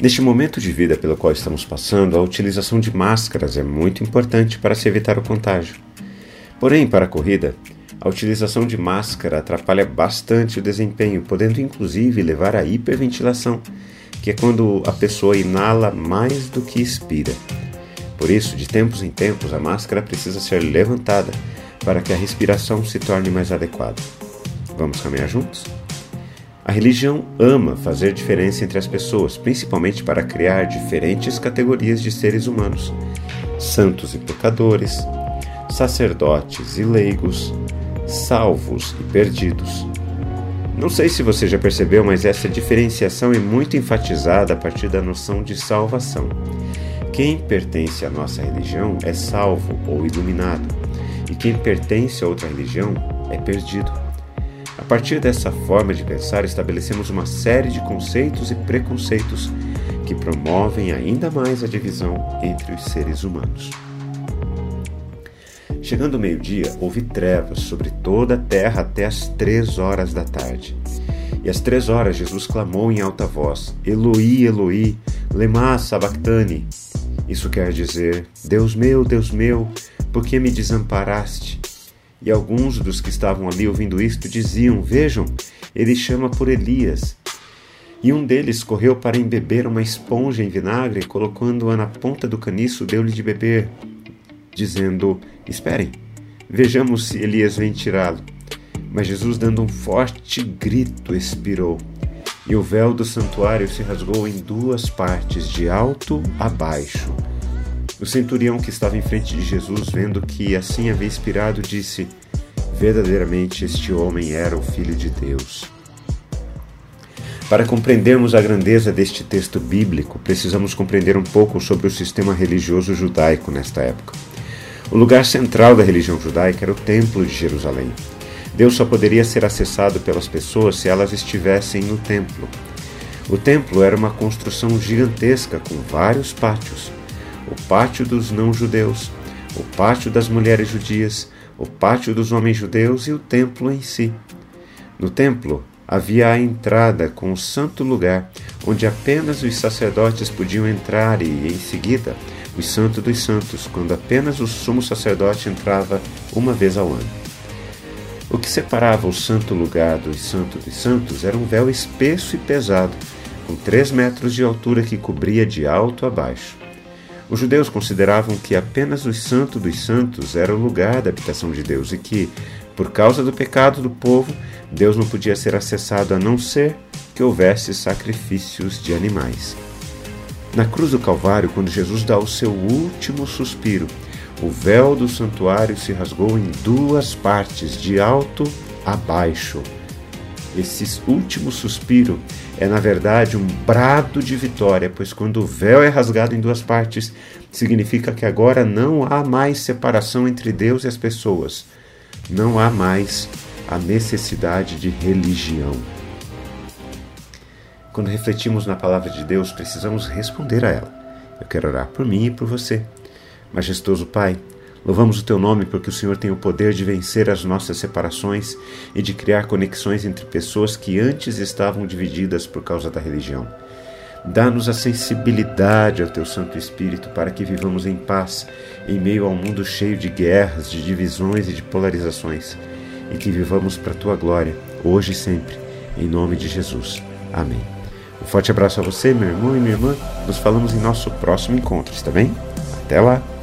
Neste momento de vida pelo qual estamos passando, a utilização de máscaras é muito importante para se evitar o contágio. Porém, para a corrida, a utilização de máscara atrapalha bastante o desempenho, podendo inclusive levar à hiperventilação, que é quando a pessoa inala mais do que expira. Por isso, de tempos em tempos, a máscara precisa ser levantada para que a respiração se torne mais adequada. Vamos caminhar juntos? A religião ama fazer diferença entre as pessoas, principalmente para criar diferentes categorias de seres humanos: santos e pecadores, sacerdotes e leigos, salvos e perdidos. Não sei se você já percebeu, mas essa diferenciação é muito enfatizada a partir da noção de salvação. Quem pertence à nossa religião é salvo ou iluminado, e quem pertence a outra religião é perdido. A partir dessa forma de pensar, estabelecemos uma série de conceitos e preconceitos que promovem ainda mais a divisão entre os seres humanos. Chegando o meio-dia, houve trevas sobre toda a terra até as três horas da tarde. E às três horas Jesus clamou em alta voz: Eloi, Eloi, lema sabachthani. Isso quer dizer: Deus meu, Deus meu, por que me desamparaste? E alguns dos que estavam ali ouvindo isto diziam: Vejam, ele chama por Elias. E um deles correu para embeber uma esponja em vinagre, colocando-a na ponta do caniço, deu-lhe de beber, dizendo: Esperem, vejamos se Elias vem tirá-lo. Mas Jesus, dando um forte grito, expirou. E o véu do santuário se rasgou em duas partes, de alto a baixo o centurião que estava em frente de Jesus, vendo que assim havia expirado, disse: Verdadeiramente este homem era o Filho de Deus. Para compreendermos a grandeza deste texto bíblico, precisamos compreender um pouco sobre o sistema religioso judaico nesta época. O lugar central da religião judaica era o Templo de Jerusalém. Deus só poderia ser acessado pelas pessoas se elas estivessem no templo. O templo era uma construção gigantesca com vários pátios o pátio dos não-judeus, o pátio das mulheres judias, o pátio dos homens judeus e o templo em si. No templo havia a entrada com o santo lugar, onde apenas os sacerdotes podiam entrar, e, em seguida, o Santo dos Santos, quando apenas o sumo sacerdote entrava uma vez ao ano. O que separava o santo lugar do Santo dos Santos era um véu espesso e pesado, com três metros de altura que cobria de alto a baixo. Os judeus consideravam que apenas o Santo dos Santos era o lugar da habitação de Deus e que, por causa do pecado do povo, Deus não podia ser acessado a não ser que houvesse sacrifícios de animais. Na cruz do Calvário, quando Jesus dá o seu último suspiro, o véu do santuário se rasgou em duas partes, de alto a baixo. Esse último suspiro é, na verdade, um brado de vitória, pois quando o véu é rasgado em duas partes, significa que agora não há mais separação entre Deus e as pessoas. Não há mais a necessidade de religião. Quando refletimos na palavra de Deus, precisamos responder a ela. Eu quero orar por mim e por você. Majestoso Pai, Louvamos o teu nome porque o Senhor tem o poder de vencer as nossas separações e de criar conexões entre pessoas que antes estavam divididas por causa da religião. Dá-nos a sensibilidade ao teu Santo Espírito para que vivamos em paz em meio ao mundo cheio de guerras, de divisões e de polarizações, e que vivamos para a tua glória, hoje e sempre, em nome de Jesus. Amém. Um forte abraço a você, meu irmão e minha irmã. Nos falamos em nosso próximo encontro, está bem? Até lá!